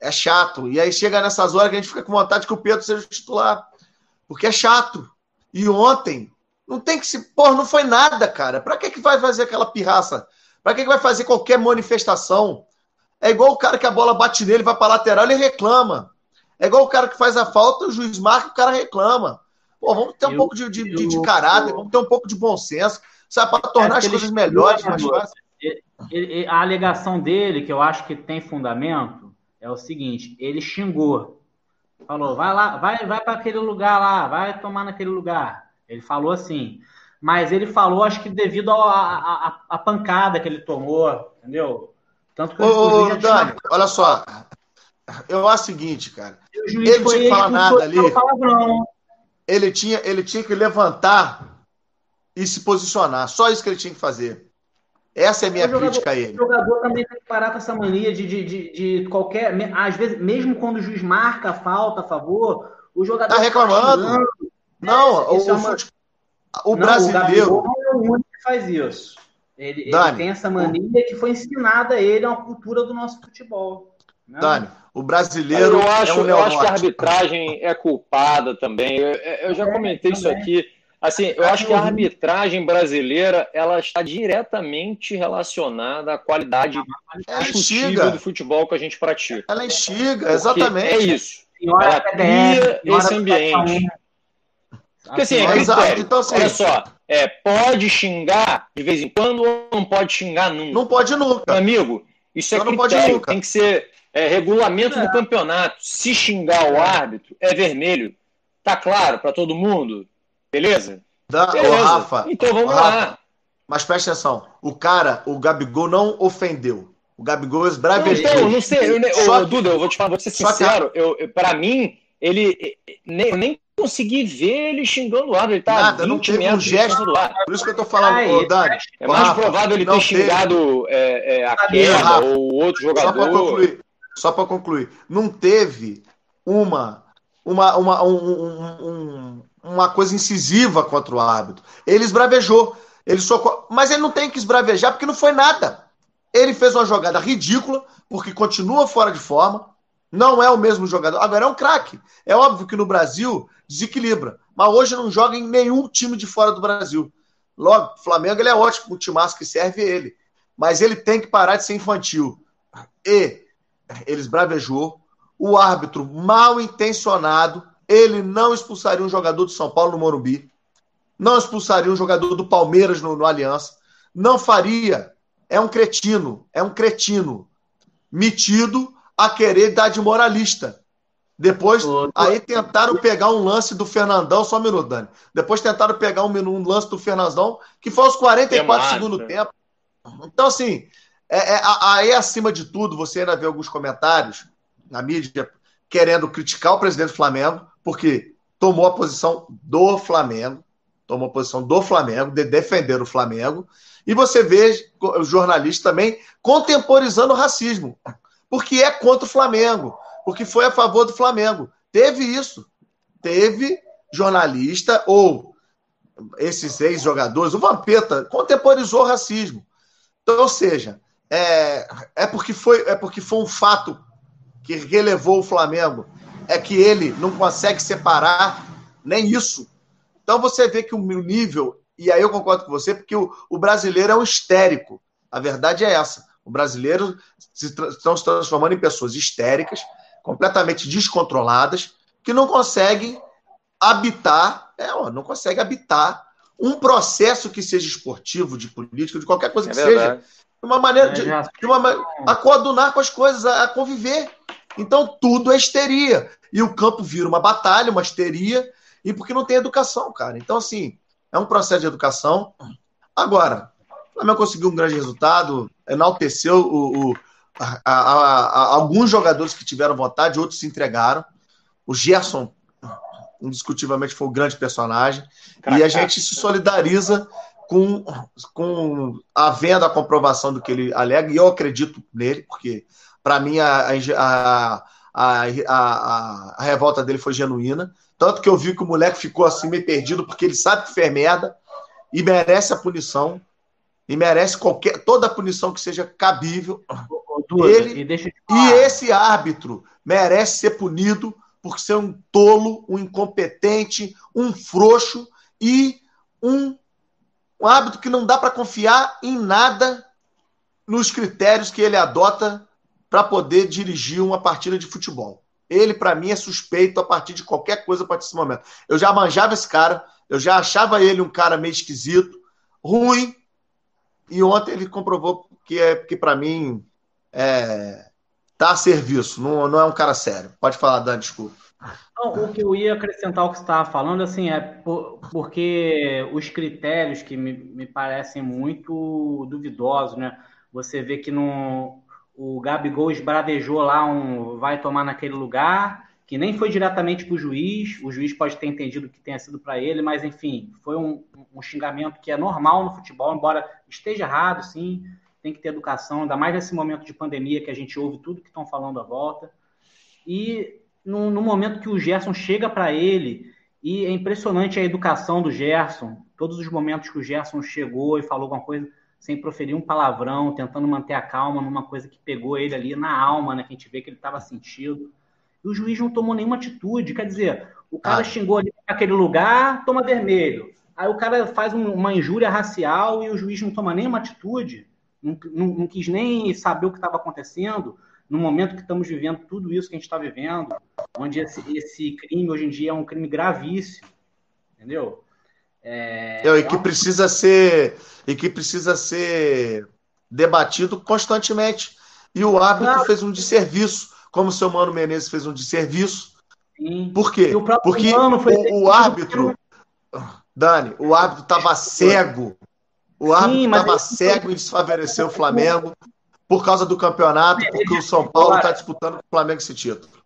É chato. E aí chega nessas horas que a gente fica com vontade que o Pedro seja o titular. Porque é chato. E ontem, não tem que se. Porra, não foi nada, cara. Pra que, que vai fazer aquela pirraça? Pra que, que vai fazer qualquer manifestação? É igual o cara que a bola bate nele, vai para lateral, ele reclama. É igual o cara que faz a falta, o juiz marca, o cara reclama. Pô, vamos ter um eu, pouco de, de, eu, de, caráter, vamos ter um pouco de bom senso, sabe, para tornar as coisas melhores, mais fáceis. A alegação dele, que eu acho que tem fundamento, é o seguinte: ele xingou. Falou, vai lá, vai, vai para aquele lugar lá, vai tomar naquele lugar. Ele falou assim. Mas ele falou, acho que devido à pancada que ele tomou, entendeu? Tanto que ô, ô Dani, olha só. Eu acho o seguinte, cara. Ele não tinha que falar nada ali. Ele tinha, ele tinha que levantar e se posicionar. Só isso que ele tinha que fazer. Essa é a minha o crítica a ele. O jogador também tem que parar com essa mania de, de, de, de, qualquer. Às vezes, mesmo quando o juiz marca a falta a favor, o jogador. Tá reclamando. Tá não, é, o, é uma... o, brasileiro. O é o único que faz isso. Ele, Dani, ele tem essa mania que foi ensinada a ele, é uma cultura do nosso futebol. Né? Dani, o brasileiro. Eu acho, é um eu acho que a arbitragem é culpada também. Eu, eu já é, comentei isso aqui. Assim, eu acho que a arbitragem brasileira ela está diretamente relacionada à qualidade discutível do futebol que a gente pratica. Ela enxiga, exatamente. É isso. Ela cria esse ambiente. Porque assim, é critério. Então, assim, Olha só, é, pode xingar de vez em quando ou não pode xingar nunca? Não pode nunca. Meu amigo, isso é não critério. Tem que ser é, regulamento é. do campeonato. Se xingar o árbitro, é vermelho. Tá claro para todo mundo? Beleza? Da, Beleza. Ô, Rafa, então vamos Rafa, lá. Mas presta atenção. O cara, o Gabigol não ofendeu. O Gabigol esbravejou. Então, não sei. Eu, só, Duda, eu vou te falar, vou ser sincero. Que... Eu, eu, pra mim, ele nem, eu nem consegui ver ele xingando o árbitro. Ele tá Nada, não teve um gesto do lado. Por isso que eu tô falando, Ai, ô, Dani. É mais Rafa, provável ele ter xingado é, é, a queda ou outro jogador. Só para concluir, só para concluir, não teve uma uma, uma, um, um, uma coisa incisiva contra o árbitro. Ele esbravejou. Ele socou, mas ele não tem que esbravejar porque não foi nada. Ele fez uma jogada ridícula, porque continua fora de forma. Não é o mesmo jogador. Agora é um craque. É óbvio que no Brasil desequilibra. Mas hoje não joga em nenhum time de fora do Brasil. Logo, o Flamengo ele é ótimo, o timaço que serve ele. Mas ele tem que parar de ser infantil. E ele esbravejou. O árbitro mal intencionado ele não expulsaria um jogador do São Paulo no Morumbi, não expulsaria um jogador do Palmeiras no, no Aliança, não faria. É um cretino, é um cretino metido a querer dar de moralista. Depois, aí tentaram pegar um lance do Fernandão, só um minuto, Dani. Depois tentaram pegar um, um lance do Fernandão, que foi aos 44 segundos do tempo. Então, assim, é, é, aí acima de tudo, você ainda vê alguns comentários na mídia querendo criticar o presidente do Flamengo, porque tomou a posição do Flamengo, tomou a posição do Flamengo, de defender o Flamengo, e você vê o jornalista também contemporizando o racismo, porque é contra o Flamengo, porque foi a favor do Flamengo. Teve isso. Teve jornalista ou esses seis jogadores, o Vampeta contemporizou o racismo. Então, ou seja, é, é, porque foi, é porque foi um fato que relevou o Flamengo é que ele não consegue separar nem isso. Então você vê que o nível, e aí eu concordo com você, porque o, o brasileiro é um histérico. A verdade é essa. O brasileiro se estão se transformando em pessoas histéricas, completamente descontroladas, que não conseguem habitar, é, ó, não consegue habitar um processo que seja esportivo, de política, de qualquer coisa é que verdade. seja, de uma maneira, de, de uma, a coadunar com as coisas, a, a conviver. Então tudo é histeria. E o campo vira uma batalha, uma histeria, e porque não tem educação, cara. Então, assim, é um processo de educação. Agora, o Flamengo conseguiu um grande resultado, enalteceu o, o a, a, a, alguns jogadores que tiveram vontade, outros se entregaram. O Gerson, indiscutivelmente, foi o grande personagem. E a gente se solidariza com, com a venda, a comprovação do que ele alega, e eu acredito nele, porque para mim, a, a, a, a, revolta dele foi genuína. Tanto que eu vi que o moleque ficou assim meio perdido, porque ele sabe que fez merda e merece a punição. E merece qualquer toda a punição que seja cabível. ele, e, e esse árbitro merece ser punido por ser um tolo, um incompetente, um frouxo e um, um árbitro que não dá para confiar em nada nos critérios que ele adota para poder dirigir uma partida de futebol. Ele, para mim, é suspeito a partir de qualquer coisa a partir desse momento. Eu já manjava esse cara, eu já achava ele um cara meio esquisito, ruim, e ontem ele comprovou que, é, que para mim, é, tá a serviço, não, não é um cara sério. Pode falar, Dan, desculpa. O que eu ia acrescentar ao que você estava falando, assim, é por, porque os critérios que me, me parecem muito duvidosos, né? Você vê que no, o Gabigol esbravejou lá um vai tomar naquele lugar, que nem foi diretamente para o juiz, o juiz pode ter entendido que tenha sido para ele, mas enfim, foi um, um, xingamento que é normal no futebol, embora esteja errado, sim, tem que ter educação, ainda mais nesse momento de pandemia que a gente ouve tudo que estão falando à volta. E no, no momento que o Gerson chega para ele, e é impressionante a educação do Gerson, todos os momentos que o Gerson chegou e falou alguma coisa, sem proferir um palavrão, tentando manter a calma numa coisa que pegou ele ali na alma, né? Que a gente vê que ele estava sentido. E o juiz não tomou nenhuma atitude. Quer dizer, o cara ah. xingou ali naquele lugar, toma vermelho. Aí o cara faz um, uma injúria racial e o juiz não toma nenhuma atitude, não, não, não quis nem saber o que estava acontecendo, no momento que estamos vivendo tudo isso que a gente está vivendo, onde esse, esse, crime hoje em dia é um crime gravíssimo, entendeu? É, e que precisa ser e que precisa ser debatido constantemente. E o árbitro claro. fez um desserviço, como o seu Mano Menezes fez um desserviço. Sim. Por quê? Porque o, o árbitro, Dani, o árbitro estava cego. O árbitro estava cego em desfavorecer o Flamengo por causa do campeonato, porque o São Paulo está disputando com o Flamengo esse título.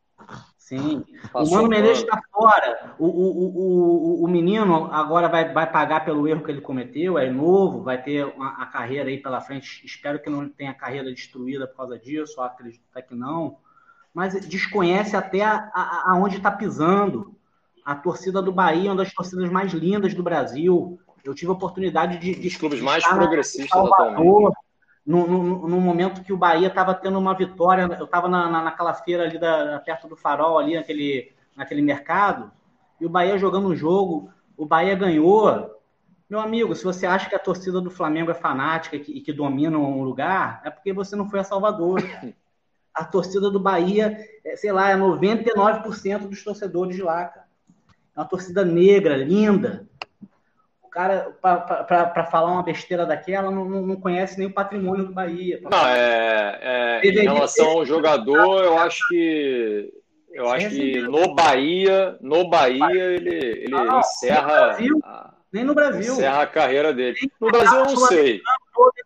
Sim. Passou o Mano Menezes está fora. O, o, o, o, menino agora vai, vai pagar pelo erro que ele cometeu, é novo, vai ter uma, a carreira aí pela frente. Espero que não tenha a carreira destruída por causa disso, acredito que não. Mas desconhece até a, a, aonde está pisando. A torcida do Bahia é uma das torcidas mais lindas do Brasil. Eu tive a oportunidade de. de Os clubes mais progressistas atualmente no, no, no, momento que o Bahia estava tendo uma vitória, eu estava na, na, naquela feira ali da, perto do farol, ali naquele, naquele mercado, e o Bahia jogando um jogo, o Bahia ganhou. Meu amigo, se você acha que a torcida do Flamengo é fanática e que, e que domina um lugar, é porque você não foi a Salvador. A torcida do Bahia, é, sei lá, é 99% dos torcedores de lá, cara. É uma torcida negra, linda, cara, para falar uma besteira daquela, não, não conhece nem o patrimônio do Bahia. Não, é, é em relação ao jogador, eu acho que eu acho que no Bahia, no Bahia ele, ele não, encerra nem no Brasil. Encerra a carreira dele. No Brasil eu não sei.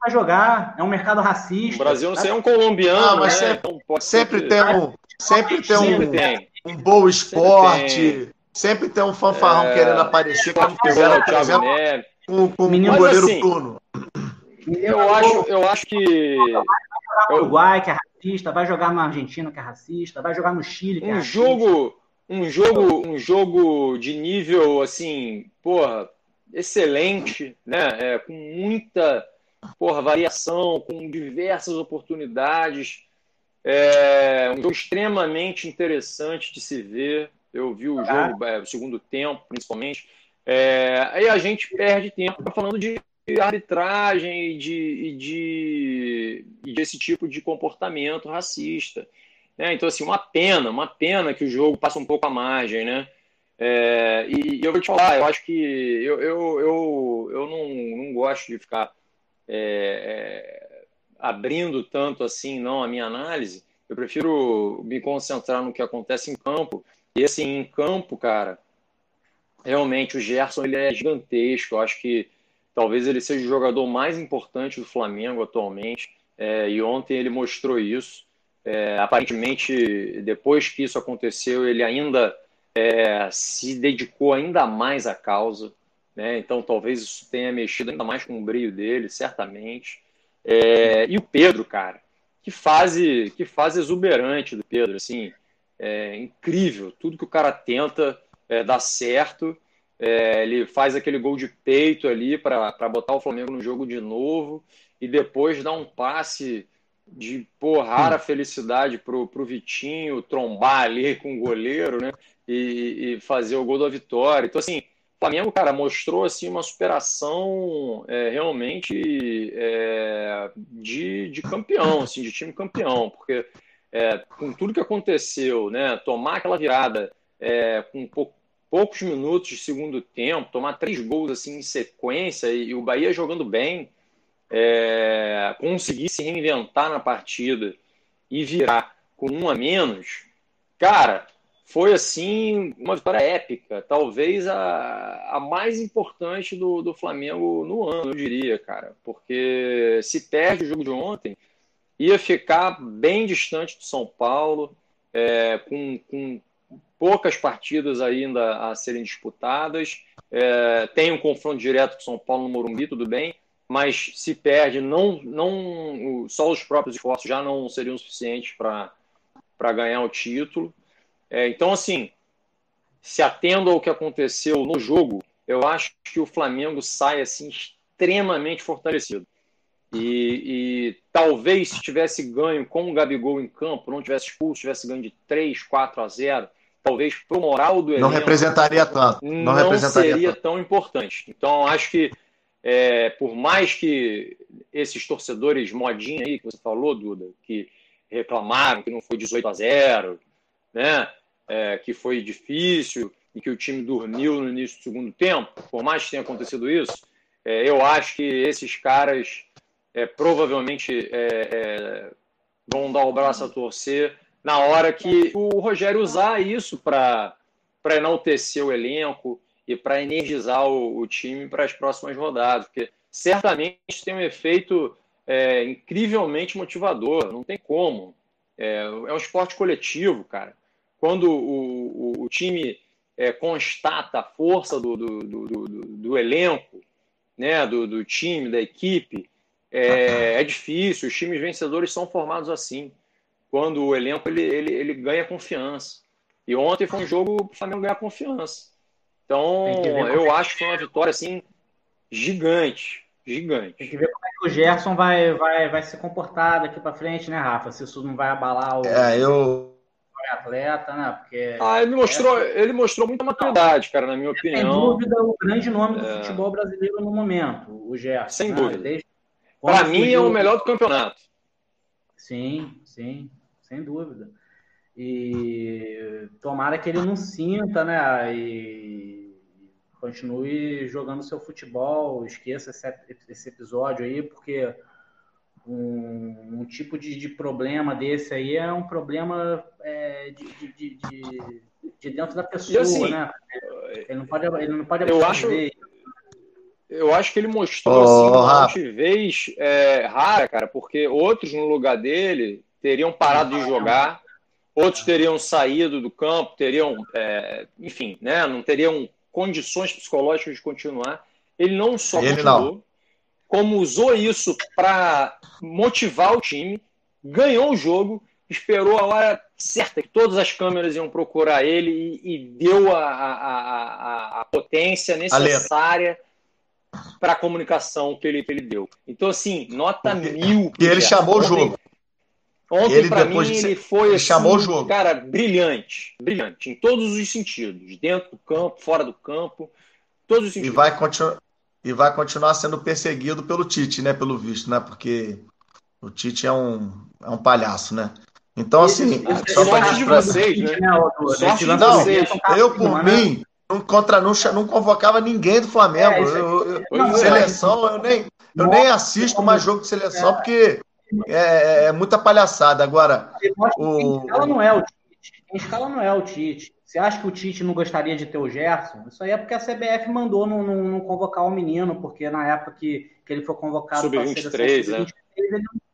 Vai jogar, é um mercado racista. No Brasil não sei, é um colombiano, ah, mas né? sempre, então sempre tem um, sempre tem um, sempre tem. um bom esporte. Sempre tem um fanfarrão é... querendo aparecer, como fizeram, por exemplo, com, com o menino goleiro assim. Eu acho, eu acho que. Vai Uruguai, que é racista, vai jogar na Argentina, que é racista, vai jogar no Chile, que é um jogo, um jogo, um jogo de nível assim, porra, excelente, né? É, com muita porra, variação, com diversas oportunidades. É um jogo extremamente interessante de se ver. Eu vi o jogo, é, o segundo tempo, principalmente. É, aí a gente perde tempo falando de arbitragem e de, de, desse tipo de comportamento racista. Né? Então, assim, uma pena, uma pena que o jogo passa um pouco a margem, né? É, e, e, eu vou te falar, eu acho que eu, eu, eu, eu não, não gosto de ficar é, é, abrindo tanto assim, não, a minha análise. Eu prefiro me concentrar no que acontece em campo e assim, em campo, cara, realmente o Gerson ele é gigantesco. Eu acho que talvez ele seja o jogador mais importante do Flamengo atualmente. É, e ontem ele mostrou isso. É, aparentemente, depois que isso aconteceu, ele ainda é, se dedicou ainda mais à causa. Né? Então, talvez isso tenha mexido ainda mais com o brilho dele, certamente. É, e o Pedro, cara, que fase, que fase exuberante do Pedro, assim é incrível. Tudo que o cara tenta é, dá certo. É, ele faz aquele gol de peito ali para botar o Flamengo no jogo de novo e depois dá um passe de pô, rara felicidade pro, pro Vitinho trombar ali com o goleiro, né? E, e, fazer o gol da vitória. Então, assim, o Flamengo, cara, mostrou assim, uma superação é, realmente é, de, de campeão, assim, de time campeão, porque é, com tudo que aconteceu, né, tomar aquela virada é, com pou, poucos minutos de segundo tempo, tomar três gols assim em sequência e, e o Bahia jogando bem, é, conseguir se reinventar na partida e virar com um a menos, cara, foi assim uma vitória épica, talvez a, a mais importante do, do Flamengo no ano, eu diria, cara, porque se perde o jogo de ontem ia ficar bem distante do São Paulo, é, com, com, poucas partidas ainda a serem disputadas. É, tem um confronto direto com São Paulo no Morumbi, tudo bem, mas se perde, não, não só os próprios esforços já não seriam suficientes para ganhar o título. É, então, assim, se atendo ao que aconteceu no jogo, eu acho que o Flamengo sai assim extremamente fortalecido. E, e, talvez se tivesse ganho com o Gabigol em campo, não tivesse expulso, tivesse ganho de 3, 4 a 0, talvez pro moral do elenco. Não representaria tanto. Não, não representaria seria tanto. tão importante. Então, acho que é, por mais que esses torcedores modinha aí que você falou, Duda, que reclamaram que não foi 18 a 0, né? É, que foi difícil e que o time dormiu no início do segundo tempo, por mais que tenha acontecido isso, é, eu acho que esses caras é, provavelmente é, é, vão dar o braço a torcer na hora que o Rogério usar isso para enaltecer o elenco e para energizar o, o time para as próximas rodadas, porque certamente tem um efeito é, incrivelmente motivador, não tem como. É, é, um esporte coletivo, cara. Quando o, o, o time é, constata a força do, do, do, do, do elenco, né, do, do, time, da equipe, é, é, difícil. Os times vencedores são formados assim, quando o elenco ele, ele, ele ganha confiança. E ontem foi um jogo para o Flamengo ganhar confiança. Então, eu acho que foi uma vitória assim gigante, gigante. Tem que ver como é que o Gerson vai, vai, vai se comportar daqui para frente, né, Rafa? Se isso não vai abalar o é, eu... atleta, né? Porque ah, ele mostrou, é... ele mostrou muita maturidade, cara, na minha opinião. Sem dúvida, o grande nome do é... futebol brasileiro no momento, o Gerson. Sem né? dúvida. Desde... Para mim é o melhor do campeonato. Sim, sim, sem dúvida. E tomara que ele não sinta, né? E continue jogando seu futebol, esqueça esse, episódio aí, porque um, um tipo de, de, problema desse aí é um problema é, de, de, de, de, dentro da pessoa, assim, né? Ele não pode, ele não pode eu acho, eu acho que ele mostrou oh, assim, uma altivez é, rara, cara, porque outros no lugar dele teriam parado de jogar outros teriam saído do campo, teriam, é, enfim, né, não teriam condições psicológicas de continuar. Ele não só Ele continuou, não. como usou isso para motivar o time, ganhou o jogo, esperou a hora certa que todas as câmeras iam procurar ele e, e deu a, a, a, a, potência necessária para a comunicação que ele, que ele deu. Então, assim, nota mil. E ele chamou o jogo. Ontem, para mim, de... ele foi ele assim, chamou o jogo. cara, brilhante. Brilhante, em todos os sentidos. Dentro do campo, fora do campo, todos os sentidos. E vai, continu... e vai continuar sendo perseguido pelo Tite, né? Pelo visto, né? Porque o Tite é um, é um palhaço, né? Então, assim. Esse, só sorte de vocês, né? Sorte de vocês. Eu, por mim, não, contra, não, não convocava ninguém do Flamengo. É, eu, eu, eu, seleção, eu nem, eu nem assisto mais jogo de seleção, é. porque é, é, é muita palhaçada. Agora, o... quem escala não é o Tite. Quem escala não é o Tite. Você acha que o Tite não gostaria de ter o Gerson? Isso aí é porque a CBF mandou não, não, não convocar o menino, porque na época que, que ele foi convocado para a seleção né? ele não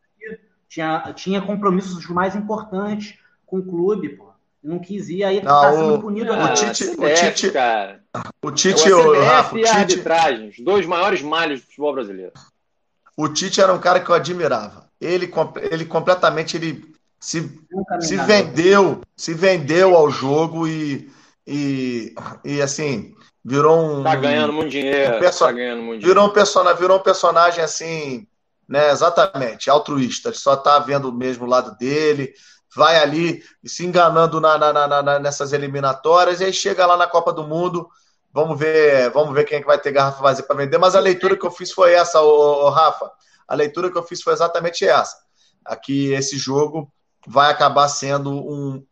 tinha, tinha compromissos mais importantes com o clube, pô. Não quis ir, aí não, tá sendo punido. O, o Tite, o Tite, cara. O Tite, o, o Rafa, o Tite... arbitragem, os dois maiores malhos do futebol brasileiro. O Tite era um cara que eu admirava ele, ele completamente ele se, se vendeu, se vendeu ao jogo e, e, e assim, virou um. Tá ganhando muito dinheiro. Um perso... tá ganhando muito virou, Um person... virou um personagem assim, né? Exatamente, altruísta. Ele só tá vendo o mesmo lado dele, vai ali se enganando na, na, na, na, nessas eliminatórias, e aí chega lá na Copa do Mundo. Vamos ver, vamos ver quem é que vai ter garrafa vazia para vender. Mas a leitura que eu fiz foi essa, ô, ô, Rafa a leitura que eu fiz foi exatamente essa. Aqui esse jogo vai acabar sendo um.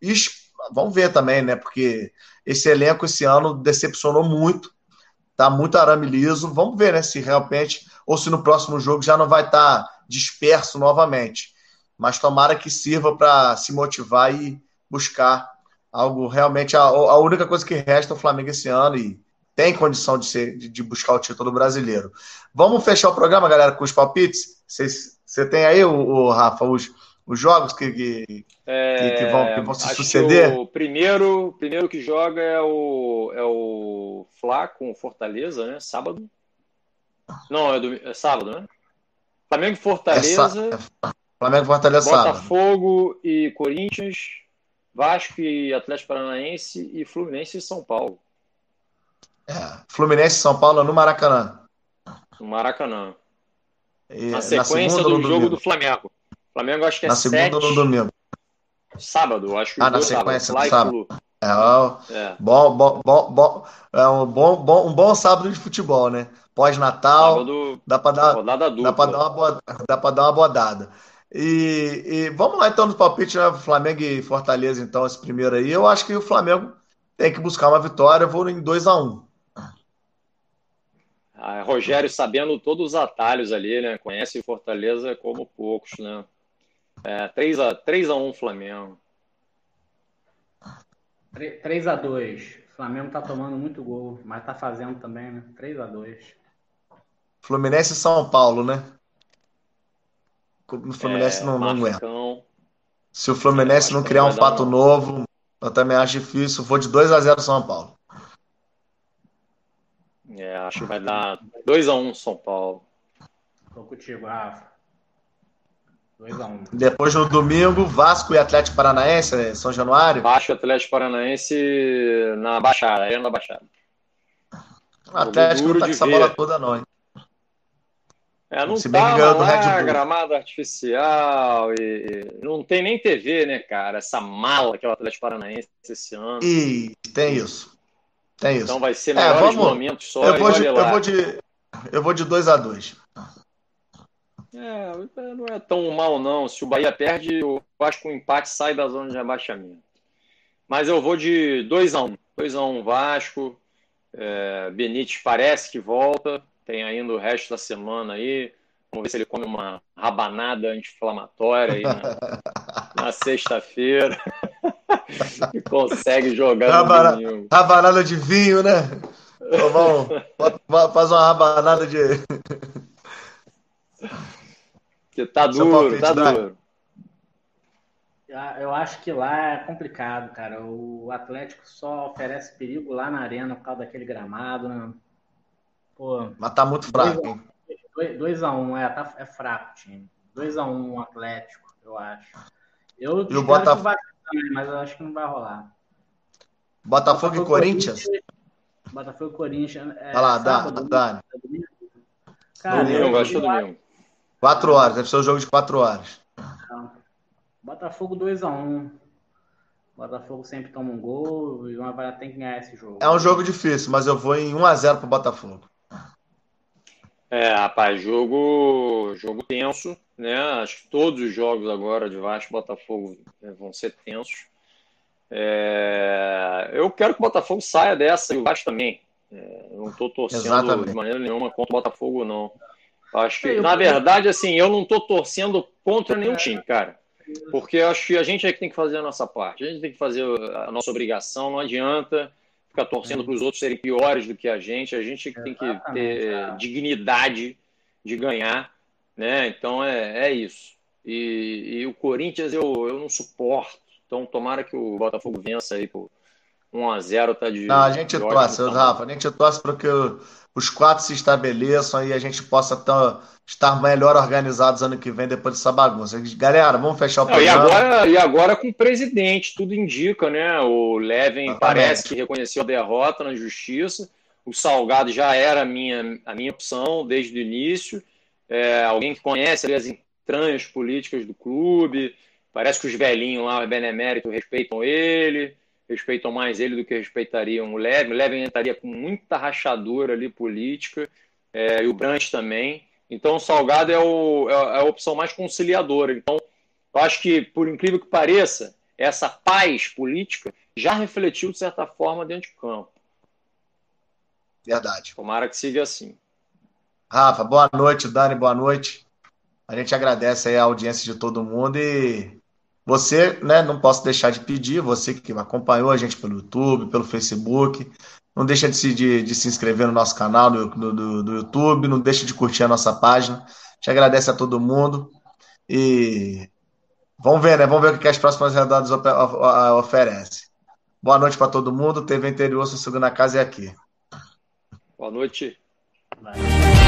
Vamos ver também, né? Porque esse elenco esse ano decepcionou muito. Tá muito arame liso. Vamos ver, né? Se realmente, ou se no próximo jogo já não vai estar tá disperso novamente. Mas tomara que sirva para se motivar e buscar algo realmente. A, a única coisa que resta ao Flamengo esse ano, e tem condição de, ser, de, de, buscar o título brasileiro. Vamos fechar o programa, galera, com os palpites? Você tem aí, o, o, Rafa, os, os jogos que, que, é, que, vão, que vão se suceder? o primeiro, primeiro que joga é o, é o Fla com Fortaleza, né? Sábado. Não, é, do, é sábado, né? Flamengo e Fortaleza. É, Flamengo e Fortaleza Botafogo sábado. e Corinthians. Vasco e Atlético Paranaense e Fluminense e São Paulo. É, Fluminense e São Paulo no Maracanã. No Maracanã. E, na sequência na do jogo domingo. do Flamengo. Flamengo acho que é Na segunda sete... no domingo. Sábado, acho que Ah, na sequência do sábado. É, é. Bom, bom, bom, bom, é um bom, bom, um bom sábado de futebol, né? Pós-Natal, dá para dar, dá para dar uma boa, dá para dar uma bodada. E, e, vamos lá então no palpite, né? Flamengo e Fortaleza, então, esse primeiro aí. Eu acho que o Flamengo tem que buscar uma vitória. Eu vou em 2 a 1 um. ah, Rogério sabendo todos os atalhos ali, né? Conhece Fortaleza como poucos, né? É, 3 a 3 a 1 Flamengo. 3 a 2 O Flamengo tá tomando muito gol, mas tá fazendo também, né? 3 a 2 Fluminense e São Paulo, né? O Fluminense é, não, não aguenta. Se o Fluminense não criar um fato um... novo, eu também acho difícil. Vou de 2 a 0 São Paulo. É, acho que vai dar 2 a 1 São Paulo. Tô contigo, Rafa. 2x1. Depois no domingo, Vasco e Atlético Paranaense, né? São Januário. Vasco Atlético Paranaense na Baixada, Arena da Baixada. O Atlético não tá com essa ver. bola toda, não, hein? É, não Se tá lá, gramado artificial e não tem nem TV, né, cara? Essa mala que é o Atlético Paranaense esse ano. E tem isso. Tem isso. Então vai ser melhores é, vamos... momentos só. Eu vou, de, eu vou de eu vou de 2 a 2 é, não é tão mal, não. Se o Bahia perde, eu acho que o empate sai da zona de rebaixamento. Mas eu vou de 2x1. 2x1 Vasco. É, Benítez parece que volta. Tem ainda o resto da semana aí. Vamos ver se ele come uma rabanada anti-inflamatória aí na, na sexta-feira. e consegue jogar Rabana, Rabanada de vinho, né? Vamos, faz uma rabanada de. Que tá duro, tá duro. Eu acho que lá é complicado, cara. O Atlético só oferece perigo lá na arena por causa daquele gramado, né? Pô, Mas tá muito fraco, 2x1, um, é, tá, é fraco o time. 2x1 um, Atlético, eu acho. Eu e o Botafogo... vai também, mas eu acho que não vai rolar. Botafogo, Botafogo e Corinthians? Botafogo e Corinthians. É, Olha lá, dá, dá. Cara, domingo, acho que é domingo. Quatro horas, deve ser um jogo de quatro horas. Botafogo 2x1. Botafogo sempre toma um gol e uma vai ter que ganhar esse jogo. É um jogo difícil, mas eu vou em 1x0 pro Botafogo. É, rapaz, jogo, jogo tenso, né? Acho que todos os jogos agora de Vasco e Botafogo né, vão ser tensos. É, eu quero que o Botafogo saia dessa e o Vasco também. É, não estou torcendo Exatamente. de maneira nenhuma contra o Botafogo, não. Acho que, na verdade, assim, eu não estou torcendo contra nenhum time, cara. Porque eu acho que a gente é que tem que fazer a nossa parte. A gente tem que fazer a nossa obrigação. Não adianta ficar torcendo para os outros serem piores do que a gente. A gente tem que ter dignidade de ganhar, né? Então é, é isso. E, e o Corinthians eu, eu não suporto. Então tomara que o Botafogo vença aí por 1 a 0 tá de. Não, a gente torce, Rafa. A gente torce para que os quatro se estabeleçam e a gente possa tá, estar melhor organizados ano que vem depois dessa bagunça. Galera, vamos fechar o programa. E agora, e agora com o presidente, tudo indica, né? O Levin parece que reconheceu a derrota na justiça. O Salgado já era a minha, a minha opção desde o início. É, alguém que conhece ali, as entranhas políticas do clube. Parece que os velhinhos lá, o Benemérito, respeitam ele respeitam mais ele do que respeitariam o Levin. O Levin entraria com muita rachadura ali política, é, e o Brandt também. Então, o Salgado é, o, é, é a opção mais conciliadora. Então, eu acho que, por incrível que pareça, essa paz política já refletiu, de certa forma, dentro de campo. Verdade. Tomara que siga assim. Rafa, boa noite, Dani, boa noite. A gente agradece a audiência de todo mundo e você, né, não posso deixar de pedir, você que acompanhou a gente pelo YouTube, pelo Facebook, não deixa de se, de, de se inscrever no nosso canal do, do, do, YouTube, não deixa de curtir a nossa página. Te agradece a todo mundo e vamos ver, né? Vamos ver o que as próximas rodadas oferecem. Boa noite para todo mundo. TV Interior, Sossego na Casa é aqui. Boa noite. Vai.